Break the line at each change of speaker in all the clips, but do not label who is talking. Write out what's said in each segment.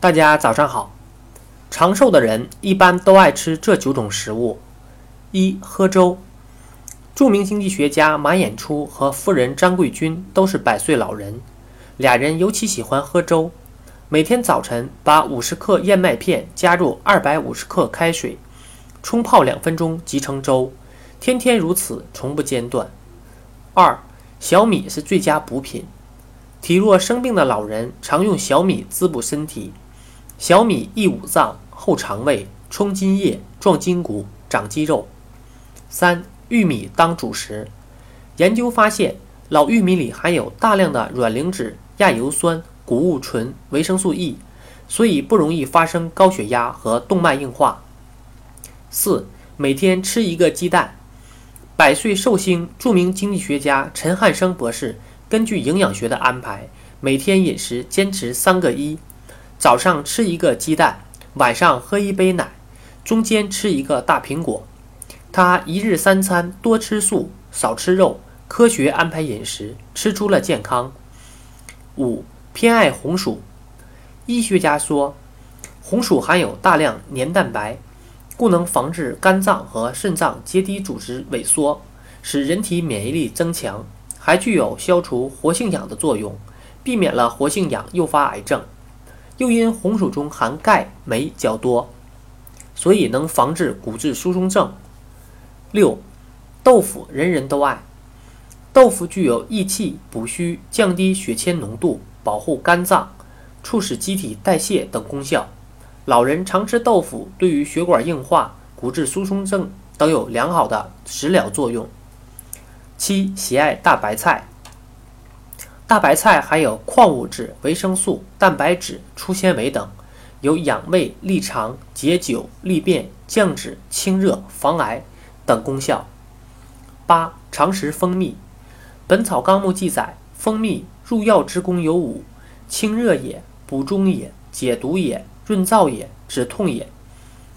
大家早上好。长寿的人一般都爱吃这九种食物：一、喝粥。著名经济学家马衍初和夫人张桂君都是百岁老人，俩人尤其喜欢喝粥。每天早晨把五十克燕麦片加入二百五十克开水，冲泡两分钟即成粥，天天如此，从不间断。二、小米是最佳补品。体弱生病的老人常用小米滋补身体。小米益五脏、厚肠胃、充津液、壮筋骨、长肌肉。三、玉米当主食。研究发现，老玉米里含有大量的卵磷脂、亚油酸、谷物醇、维生素 E，所以不容易发生高血压和动脉硬化。四、每天吃一个鸡蛋。百岁寿星、著名经济学家陈汉生博士根据营养学的安排，每天饮食坚持三个一。早上吃一个鸡蛋，晚上喝一杯奶，中间吃一个大苹果。他一日三餐多吃素，少吃肉，科学安排饮食，吃出了健康。五偏爱红薯，医学家说，红薯含有大量黏蛋白，故能防治肝脏和肾脏结缔组织萎缩，使人体免疫力增强，还具有消除活性氧的作用，避免了活性氧诱发癌症。又因红薯中含钙、镁较多，所以能防治骨质疏松症。六，豆腐人人都爱。豆腐具有益气、补虚、降低血铅浓度、保护肝脏、促使机体代谢等功效。老人常吃豆腐，对于血管硬化、骨质疏松症都有良好的食疗作用。七，喜爱大白菜。大白菜含有矿物质、维生素、蛋白质、粗纤维等，有养胃、利肠、解酒、利便、降脂、清热、防癌等功效。八、常食蜂蜜。《本草纲目》记载，蜂蜜入药之功有五：清热也，补中也，解毒也，润燥也，止痛也。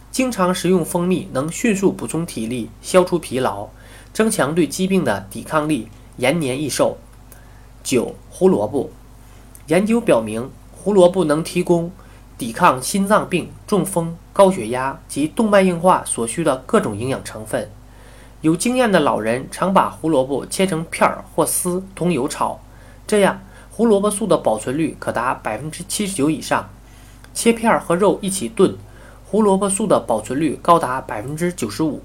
经常食用蜂蜜，能迅速补充体力，消除疲劳，增强对疾病的抵抗力，延年益寿。九、胡萝卜。研究表明，胡萝卜能提供抵抗心脏病、中风、高血压及动脉硬化所需的各种营养成分。有经验的老人常把胡萝卜切成片儿或丝，同油炒，这样胡萝卜素的保存率可达百分之七十九以上。切片儿和肉一起炖，胡萝卜素的保存率高达百分之九十五。